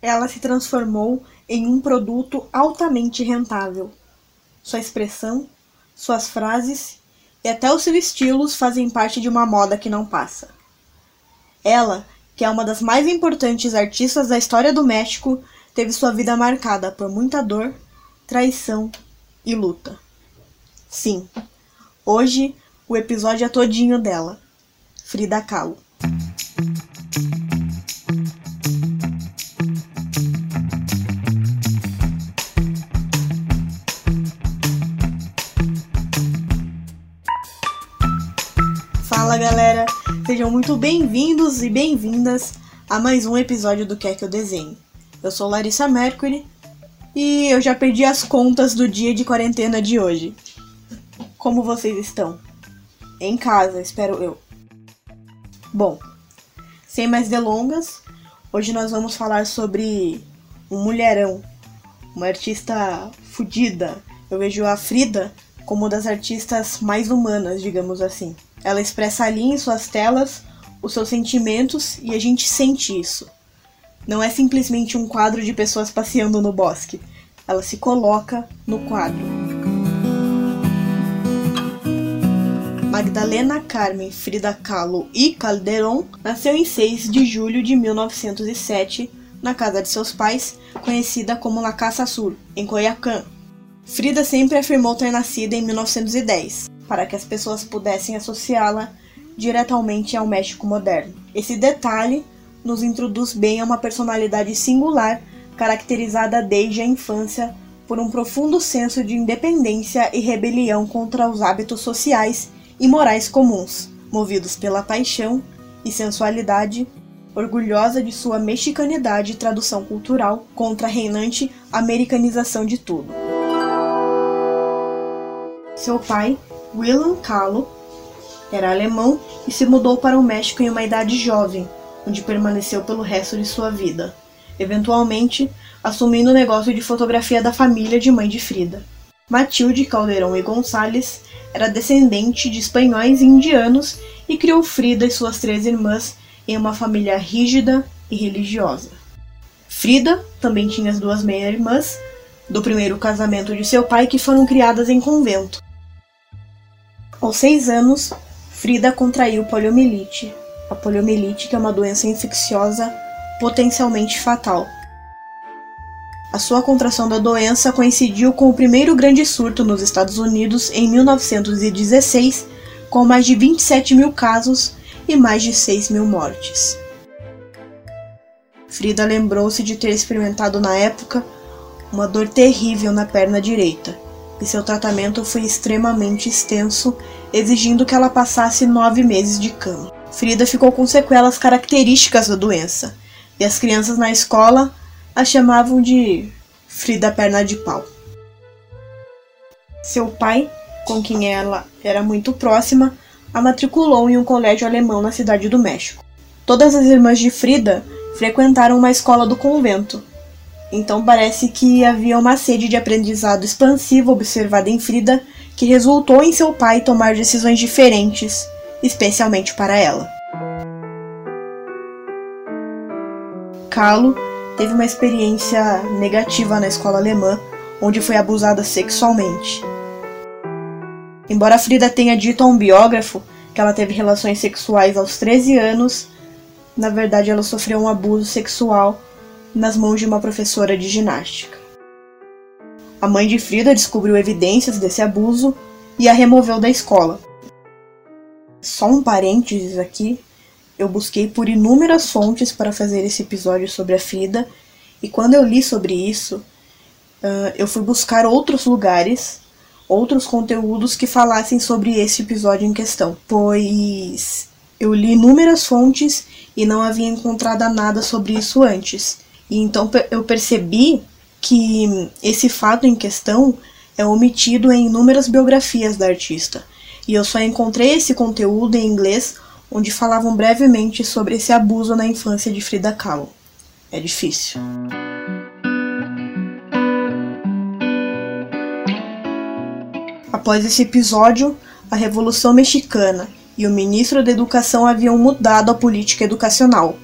ela se transformou em um produto altamente rentável. Sua expressão, suas frases e até os seus estilos fazem parte de uma moda que não passa. Ela, que é uma das mais importantes artistas da história do México, teve sua vida marcada por muita dor, traição e luta. Sim, hoje o episódio é todinho dela, Frida Kahlo. Fala galera, sejam muito bem-vindos e bem-vindas a mais um episódio do Quer Que Eu Desenhe. Eu sou Larissa Mercury e eu já perdi as contas do dia de quarentena de hoje. Como vocês estão? Em casa, espero eu. Bom, sem mais delongas, hoje nós vamos falar sobre um mulherão, uma artista fodida. Eu vejo a Frida como uma das artistas mais humanas, digamos assim. Ela expressa ali em suas telas os seus sentimentos e a gente sente isso. Não é simplesmente um quadro de pessoas passeando no bosque. Ela se coloca no quadro. Magdalena Carmen Frida Kahlo e Calderón nasceu em 6 de julho de 1907 na casa de seus pais, conhecida como La Casa Sur, em Coyacán. Frida sempre afirmou ter nascido em 1910 para que as pessoas pudessem associá-la diretamente ao México moderno. Esse detalhe nos introduz bem a uma personalidade singular, caracterizada desde a infância por um profundo senso de independência e rebelião contra os hábitos sociais e morais comuns, movidos pela paixão e sensualidade, orgulhosa de sua mexicanidade e tradução cultural contra a reinante americanização de tudo. Seu pai, Wilhelm Kahlo era alemão e se mudou para o México em uma idade jovem, onde permaneceu pelo resto de sua vida, eventualmente assumindo o negócio de fotografia da família de mãe de Frida. Matilde Calderón e Gonçalves era descendente de espanhóis e indianos e criou Frida e suas três irmãs em uma família rígida e religiosa. Frida também tinha as duas meia-irmãs do primeiro casamento de seu pai que foram criadas em convento. Aos seis anos, Frida contraiu poliomielite. A poliomielite é uma doença infecciosa potencialmente fatal. A sua contração da doença coincidiu com o primeiro grande surto nos Estados Unidos em 1916, com mais de 27 mil casos e mais de 6 mil mortes. Frida lembrou-se de ter experimentado na época uma dor terrível na perna direita e seu tratamento foi extremamente extenso, exigindo que ela passasse nove meses de cama. Frida ficou com sequelas características da doença, e as crianças na escola a chamavam de Frida Perna de Pau. Seu pai, com quem ela era muito próxima, a matriculou em um colégio alemão na cidade do México. Todas as irmãs de Frida frequentaram uma escola do convento, então parece que havia uma sede de aprendizado expansivo observada em Frida que resultou em seu pai tomar decisões diferentes, especialmente para ela. Kahlo teve uma experiência negativa na escola alemã, onde foi abusada sexualmente. Embora Frida tenha dito a um biógrafo que ela teve relações sexuais aos 13 anos, na verdade ela sofreu um abuso sexual nas mãos de uma professora de ginástica. A mãe de Frida descobriu evidências desse abuso e a removeu da escola. Só um parênteses aqui, eu busquei por inúmeras fontes para fazer esse episódio sobre a Frida, e quando eu li sobre isso, uh, eu fui buscar outros lugares, outros conteúdos que falassem sobre esse episódio em questão, pois eu li inúmeras fontes e não havia encontrado nada sobre isso antes. E então eu percebi que esse fato em questão é omitido em inúmeras biografias da artista. E eu só encontrei esse conteúdo em inglês onde falavam brevemente sobre esse abuso na infância de Frida Kahlo. É difícil. Após esse episódio, a Revolução Mexicana e o ministro da Educação haviam mudado a política educacional,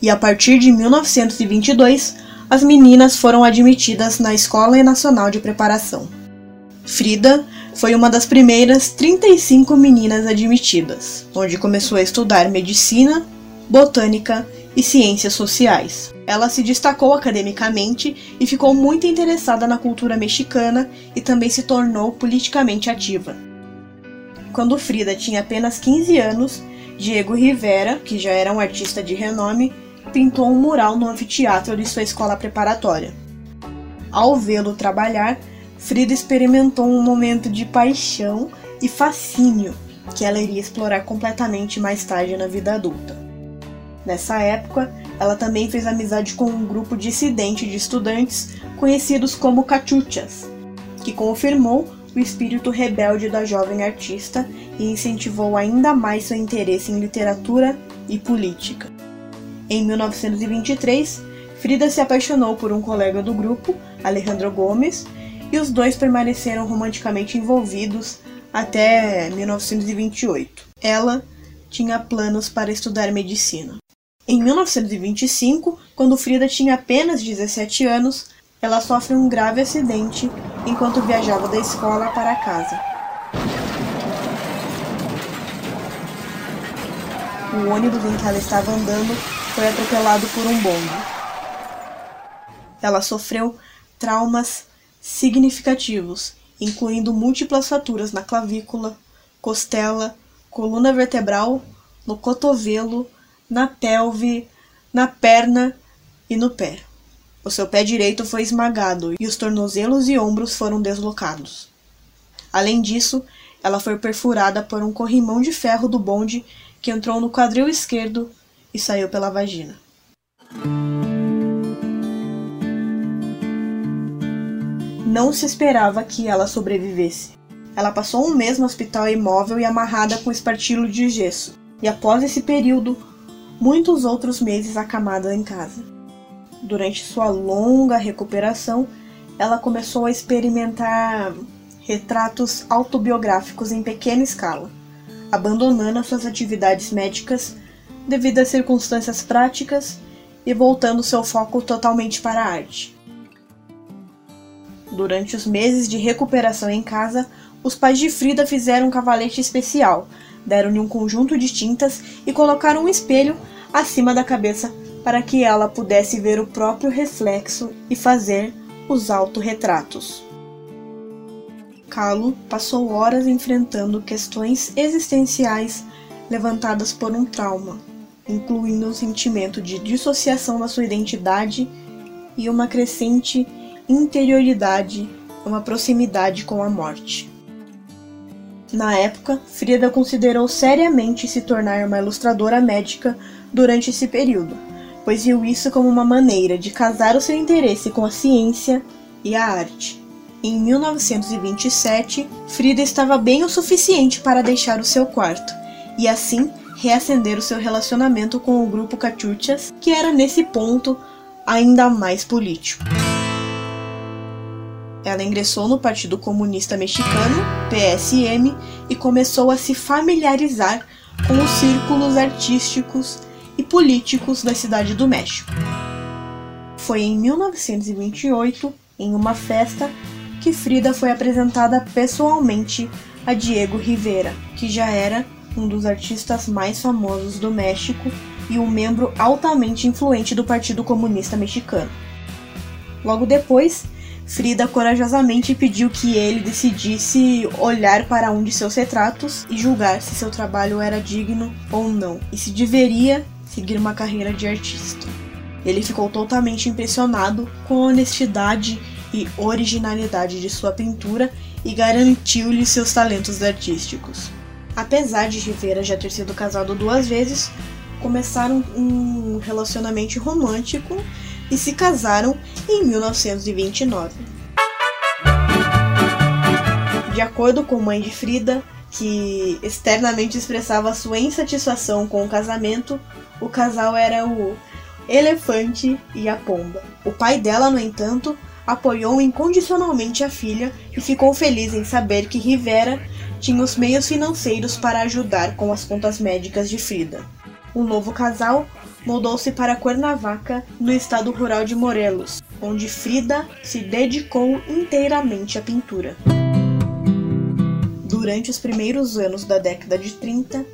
e a partir de 1922 as meninas foram admitidas na Escola Nacional de Preparação. Frida foi uma das primeiras 35 meninas admitidas, onde começou a estudar medicina, botânica e ciências sociais. Ela se destacou academicamente e ficou muito interessada na cultura mexicana e também se tornou politicamente ativa. Quando Frida tinha apenas 15 anos, Diego Rivera, que já era um artista de renome, pintou um mural no anfiteatro de sua escola preparatória. Ao vê-lo trabalhar, Frida experimentou um momento de paixão e fascínio que ela iria explorar completamente mais tarde na vida adulta. Nessa época, ela também fez amizade com um grupo dissidente de estudantes conhecidos como cachuchas, que confirmou o espírito rebelde da jovem artista e incentivou ainda mais seu interesse em literatura e política. Em 1923, Frida se apaixonou por um colega do grupo, Alejandro Gomes, e os dois permaneceram romanticamente envolvidos até 1928. Ela tinha planos para estudar medicina. Em 1925, quando Frida tinha apenas 17 anos, ela sofre um grave acidente enquanto viajava da escola para casa. O ônibus em que ela estava andando foi atropelado por um bombe. Ela sofreu traumas significativos, incluindo múltiplas fraturas na clavícula, costela, coluna vertebral, no cotovelo, na pelve, na perna e no pé. O seu pé direito foi esmagado e os tornozelos e ombros foram deslocados. Além disso, ela foi perfurada por um corrimão de ferro do bonde que entrou no quadril esquerdo e saiu pela vagina. Não se esperava que ela sobrevivesse. Ela passou um mês no hospital imóvel e amarrada com espartilho de gesso, e após esse período, muitos outros meses acamada em casa. Durante sua longa recuperação, ela começou a experimentar retratos autobiográficos em pequena escala, abandonando suas atividades médicas devido a circunstâncias práticas e voltando seu foco totalmente para a arte. Durante os meses de recuperação em casa, os pais de Frida fizeram um cavalete especial, deram-lhe um conjunto de tintas e colocaram um espelho acima da cabeça para que ela pudesse ver o próprio reflexo e fazer os autorretratos. Calo passou horas enfrentando questões existenciais levantadas por um trauma, incluindo um sentimento de dissociação da sua identidade e uma crescente interioridade, uma proximidade com a morte. Na época, Frida considerou seriamente se tornar uma ilustradora médica durante esse período, pois viu isso como uma maneira de casar o seu interesse com a ciência e a arte. Em 1927, Frida estava bem o suficiente para deixar o seu quarto e assim reacender o seu relacionamento com o grupo Cachuchas, que era nesse ponto ainda mais político. Ela ingressou no Partido Comunista Mexicano, PSM, e começou a se familiarizar com os círculos artísticos e políticos da cidade do México. Foi em 1928, em uma festa, que Frida foi apresentada pessoalmente a Diego Rivera, que já era um dos artistas mais famosos do México e um membro altamente influente do Partido Comunista Mexicano. Logo depois, Frida corajosamente pediu que ele decidisse olhar para um de seus retratos e julgar se seu trabalho era digno ou não, e se deveria seguir uma carreira de artista. Ele ficou totalmente impressionado com a honestidade e originalidade de sua pintura e garantiu-lhe seus talentos artísticos. Apesar de Rivera já ter sido casado duas vezes, começaram um relacionamento romântico e se casaram em 1929. De acordo com mãe de Frida, que externamente expressava sua insatisfação com o casamento, o casal era o elefante e a pomba. O pai dela, no entanto, apoiou incondicionalmente a filha e ficou feliz em saber que Rivera tinha os meios financeiros para ajudar com as contas médicas de Frida. O novo casal mudou-se para Cuernavaca, no estado rural de Morelos, onde Frida se dedicou inteiramente à pintura. Durante os primeiros anos da década de 30,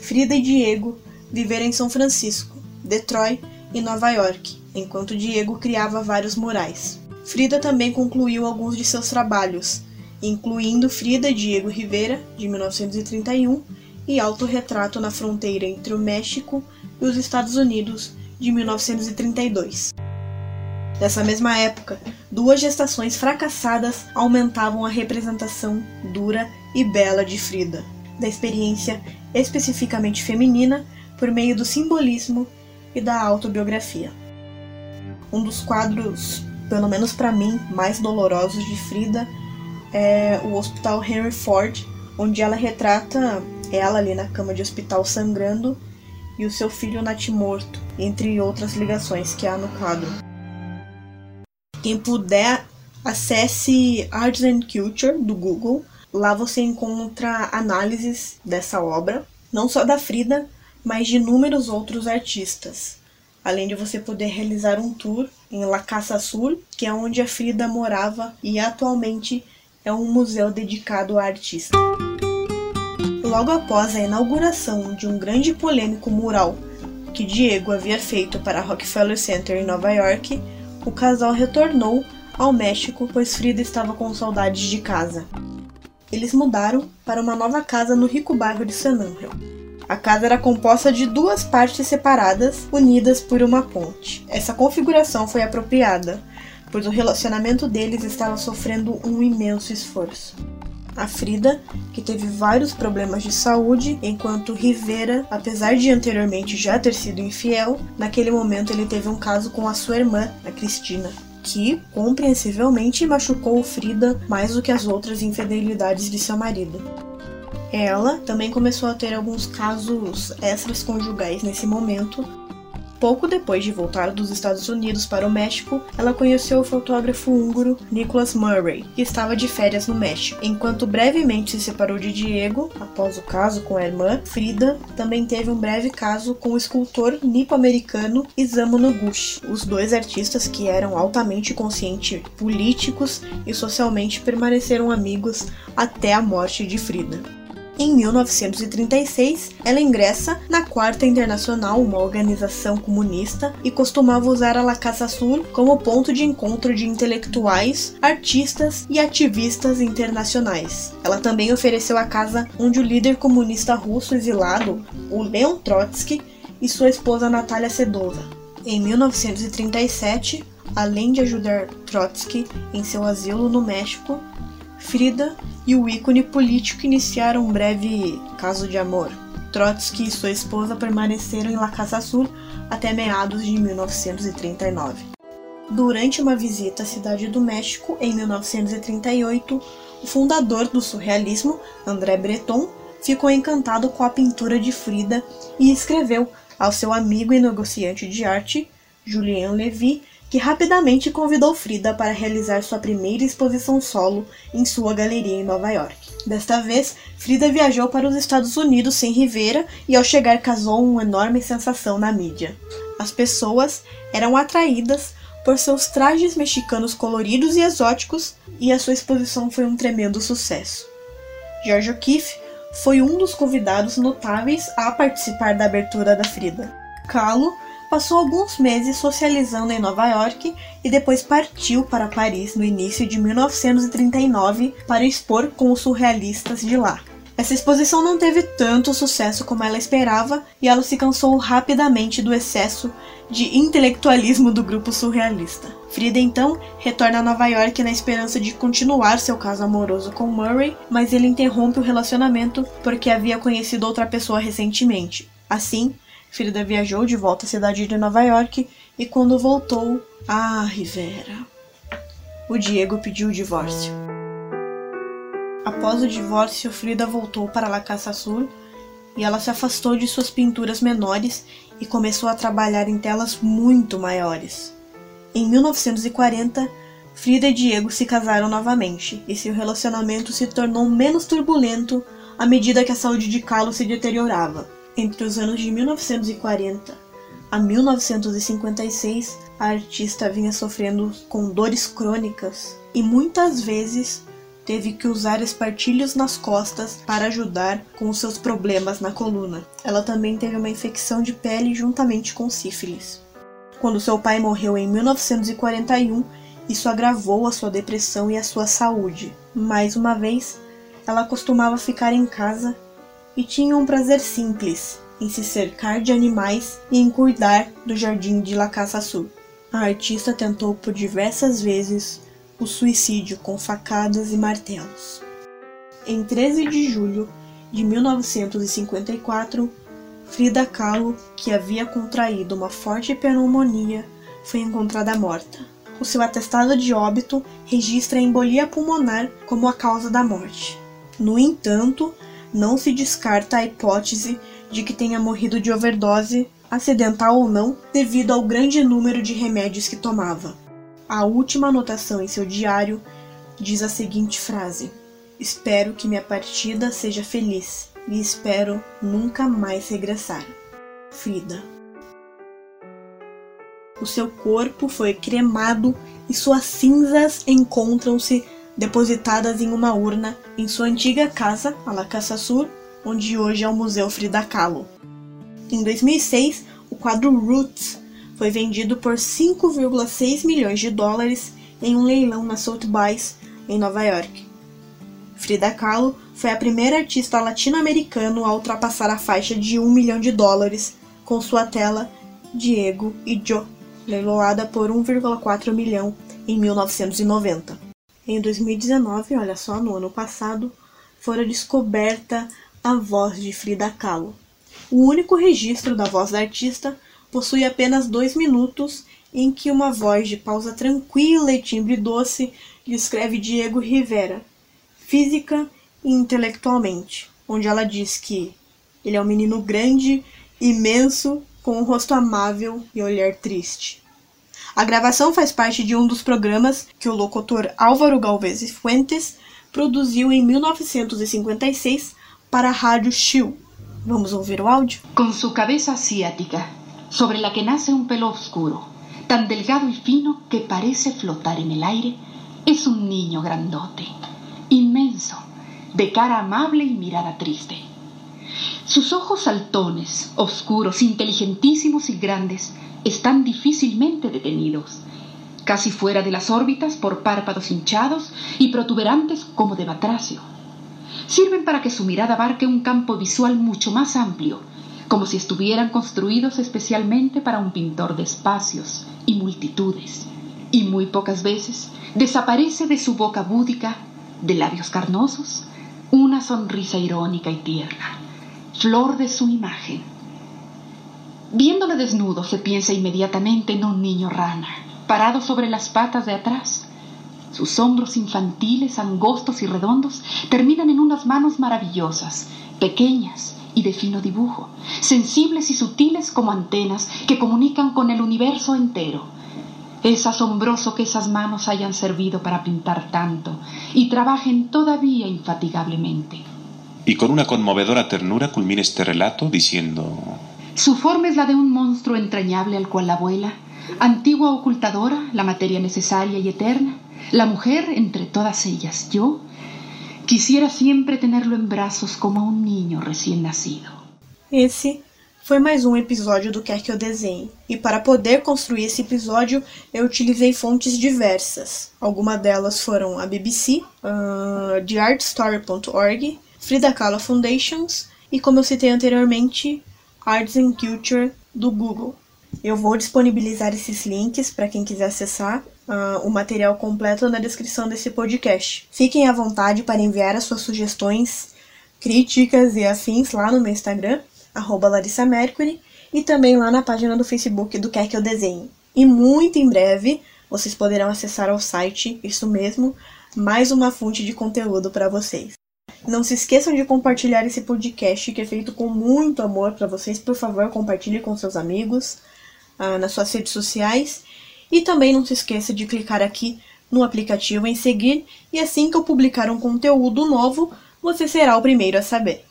Frida e Diego viveram em São Francisco, Detroit e Nova York, enquanto Diego criava vários murais. Frida também concluiu alguns de seus trabalhos, incluindo Frida Diego Rivera, de 1931, e Autorretrato na Fronteira entre o México e os Estados Unidos, de 1932. Nessa mesma época, duas gestações fracassadas aumentavam a representação dura e bela de Frida, da experiência especificamente feminina por meio do simbolismo e da autobiografia. Um dos quadros, pelo menos para mim, mais dolorosos de Frida é o Hospital Henry Ford, onde ela retrata ela ali na cama de hospital sangrando e o seu filho natimorto, entre outras ligações que há no quadro. Quem puder, acesse Arts and Culture do Google. Lá você encontra análises dessa obra, não só da Frida, mas de inúmeros outros artistas. Além de você poder realizar um tour em La Casa Sul, que é onde a Frida morava e atualmente é um museu dedicado à artista logo após a inauguração de um grande polêmico mural que Diego havia feito para Rockefeller Center em Nova York, o casal retornou ao México pois Frida estava com saudades de casa. Eles mudaram para uma nova casa no rico bairro de San Angel. A casa era composta de duas partes separadas, unidas por uma ponte. Essa configuração foi apropriada, pois o relacionamento deles estava sofrendo um imenso esforço a Frida, que teve vários problemas de saúde, enquanto Rivera, apesar de anteriormente já ter sido infiel, naquele momento ele teve um caso com a sua irmã, a Cristina, que compreensivelmente machucou Frida mais do que as outras infidelidades de seu marido. Ela também começou a ter alguns casos extras conjugais nesse momento, Pouco depois de voltar dos Estados Unidos para o México, ela conheceu o fotógrafo húngaro Nicholas Murray, que estava de férias no México. Enquanto brevemente se separou de Diego, após o caso com a irmã, Frida também teve um breve caso com o escultor nipo-americano Isamu Noguchi. Os dois artistas, que eram altamente conscientes políticos e socialmente, permaneceram amigos até a morte de Frida. Em 1936, ela ingressa na Quarta Internacional, uma organização comunista, e costumava usar a La Casa Sul como ponto de encontro de intelectuais, artistas e ativistas internacionais. Ela também ofereceu a casa onde o líder comunista russo exilado, o Leon Trotsky, e sua esposa Natália Sedova. Em 1937, além de ajudar Trotsky em seu asilo no México, Frida e o ícone político iniciaram um breve caso de amor. Trotsky e sua esposa permaneceram em La Casa Sul até meados de 1939. Durante uma visita à cidade do México em 1938, o fundador do surrealismo, André Breton, ficou encantado com a pintura de Frida e escreveu ao seu amigo e negociante de arte, Julien Levy, que rapidamente convidou Frida para realizar sua primeira exposição solo em sua galeria em Nova York. Desta vez, Frida viajou para os Estados Unidos sem Rivera e ao chegar causou uma enorme sensação na mídia. As pessoas eram atraídas por seus trajes mexicanos coloridos e exóticos e a sua exposição foi um tremendo sucesso. George O'Keeffe foi um dos convidados notáveis a participar da abertura da Frida. Kahlo passou alguns meses socializando em Nova York e depois partiu para Paris no início de 1939 para expor com os surrealistas de lá. Essa exposição não teve tanto sucesso como ela esperava e ela se cansou rapidamente do excesso de intelectualismo do grupo surrealista. Frida então retorna a Nova York na esperança de continuar seu caso amoroso com Murray, mas ele interrompe o relacionamento porque havia conhecido outra pessoa recentemente. Assim, Frida viajou de volta à cidade de Nova York e quando voltou, ah, Rivera. O Diego pediu o divórcio. Após o divórcio, Frida voltou para La Casa Sul e ela se afastou de suas pinturas menores e começou a trabalhar em telas muito maiores. Em 1940, Frida e Diego se casaram novamente e seu relacionamento se tornou menos turbulento à medida que a saúde de Carlos se deteriorava. Entre os anos de 1940 a 1956, a artista vinha sofrendo com dores crônicas e muitas vezes teve que usar espartilhos nas costas para ajudar com os seus problemas na coluna. Ela também teve uma infecção de pele juntamente com sífilis. Quando seu pai morreu em 1941, isso agravou a sua depressão e a sua saúde. Mais uma vez, ela costumava ficar em casa e tinha um prazer simples em se cercar de animais e em cuidar do jardim de La Casa Sul. A artista tentou por diversas vezes o suicídio com facadas e martelos. Em 13 de julho de 1954, Frida Kahlo, que havia contraído uma forte pneumonia, foi encontrada morta. O seu atestado de óbito registra a embolia pulmonar como a causa da morte. No entanto, não se descarta a hipótese de que tenha morrido de overdose, acidental ou não, devido ao grande número de remédios que tomava. A última anotação em seu diário diz a seguinte frase: Espero que minha partida seja feliz e espero nunca mais regressar. Frida. O seu corpo foi cremado e suas cinzas encontram-se depositadas em uma urna em sua antiga casa, a La Casa Sur, onde hoje é o Museu Frida Kahlo. Em 2006, o quadro Roots foi vendido por 5,6 milhões de dólares em um leilão na Sotheby's, em Nova York. Frida Kahlo foi a primeira artista latino-americana a ultrapassar a faixa de 1 milhão de dólares com sua tela Diego e Joe, leiloada por 1,4 milhão em 1990. Em 2019, olha só, no ano passado, fora descoberta a voz de Frida Kahlo. O único registro da voz da artista possui apenas dois minutos em que uma voz de pausa tranquila e timbre doce descreve Diego Rivera, física e intelectualmente, onde ela diz que ele é um menino grande, imenso, com um rosto amável e olhar triste. A gravação faz parte de um dos programas que o locutor Álvaro Galvez Fuentes produziu em 1956 para a rádio Chiu. Vamos ouvir o áudio? Com sua cabeça asiática, sobre la que nace um pelo oscuro, tan delgado y fino que parece flotar en el aire, es un niño grandote, inmenso, de cara amable y mirada triste. Sus ojos saltones, oscuros, inteligentísimos y grandes, están difícilmente detenidos, casi fuera de las órbitas por párpados hinchados y protuberantes como de batracio. Sirven para que su mirada abarque un campo visual mucho más amplio, como si estuvieran construidos especialmente para un pintor de espacios y multitudes. Y muy pocas veces desaparece de su boca búdica, de labios carnosos, una sonrisa irónica y tierna, flor de su imagen Viéndole desnudo se piensa inmediatamente en un niño rana, parado sobre las patas de atrás. Sus hombros infantiles, angostos y redondos, terminan en unas manos maravillosas, pequeñas y de fino dibujo, sensibles y sutiles como antenas que comunican con el universo entero. Es asombroso que esas manos hayan servido para pintar tanto y trabajen todavía infatigablemente. Y con una conmovedora ternura culmina este relato diciendo su forma es la de un monstruo entrañable al cual la abuela, antigua ocultadora, la materia necesaria y eterna, la mujer entre todas ellas, yo, quisiera siempre tenerlo en brazos como a un niño recién nacido. Esse foi mais um episódio do Quer Que Eu Desenhe. E para poder construir esse episódio, eu utilizei fontes diversas. Algumas delas foram a BBC, uh, theartstory.org, Frida Kahlo Foundations e, como eu citei anteriormente, Arts and Culture do Google. Eu vou disponibilizar esses links para quem quiser acessar uh, o material completo na descrição desse podcast. Fiquem à vontade para enviar as suas sugestões, críticas e afins lá no meu Instagram, Larissa Mercury, e também lá na página do Facebook do Quer Que Eu Desenhe. E muito em breve vocês poderão acessar ao site, isso mesmo, mais uma fonte de conteúdo para vocês. Não se esqueçam de compartilhar esse podcast que é feito com muito amor para vocês. Por favor, compartilhe com seus amigos, ah, nas suas redes sociais. E também não se esqueça de clicar aqui no aplicativo em seguir e assim que eu publicar um conteúdo novo, você será o primeiro a saber.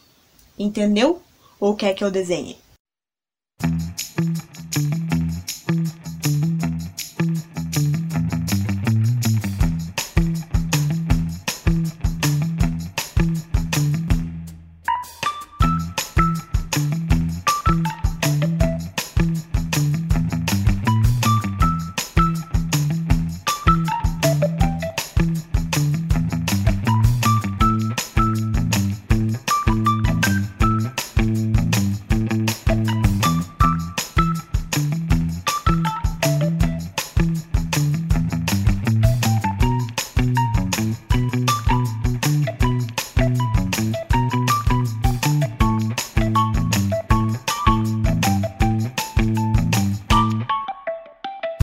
Entendeu? Ou quer que eu desenhe?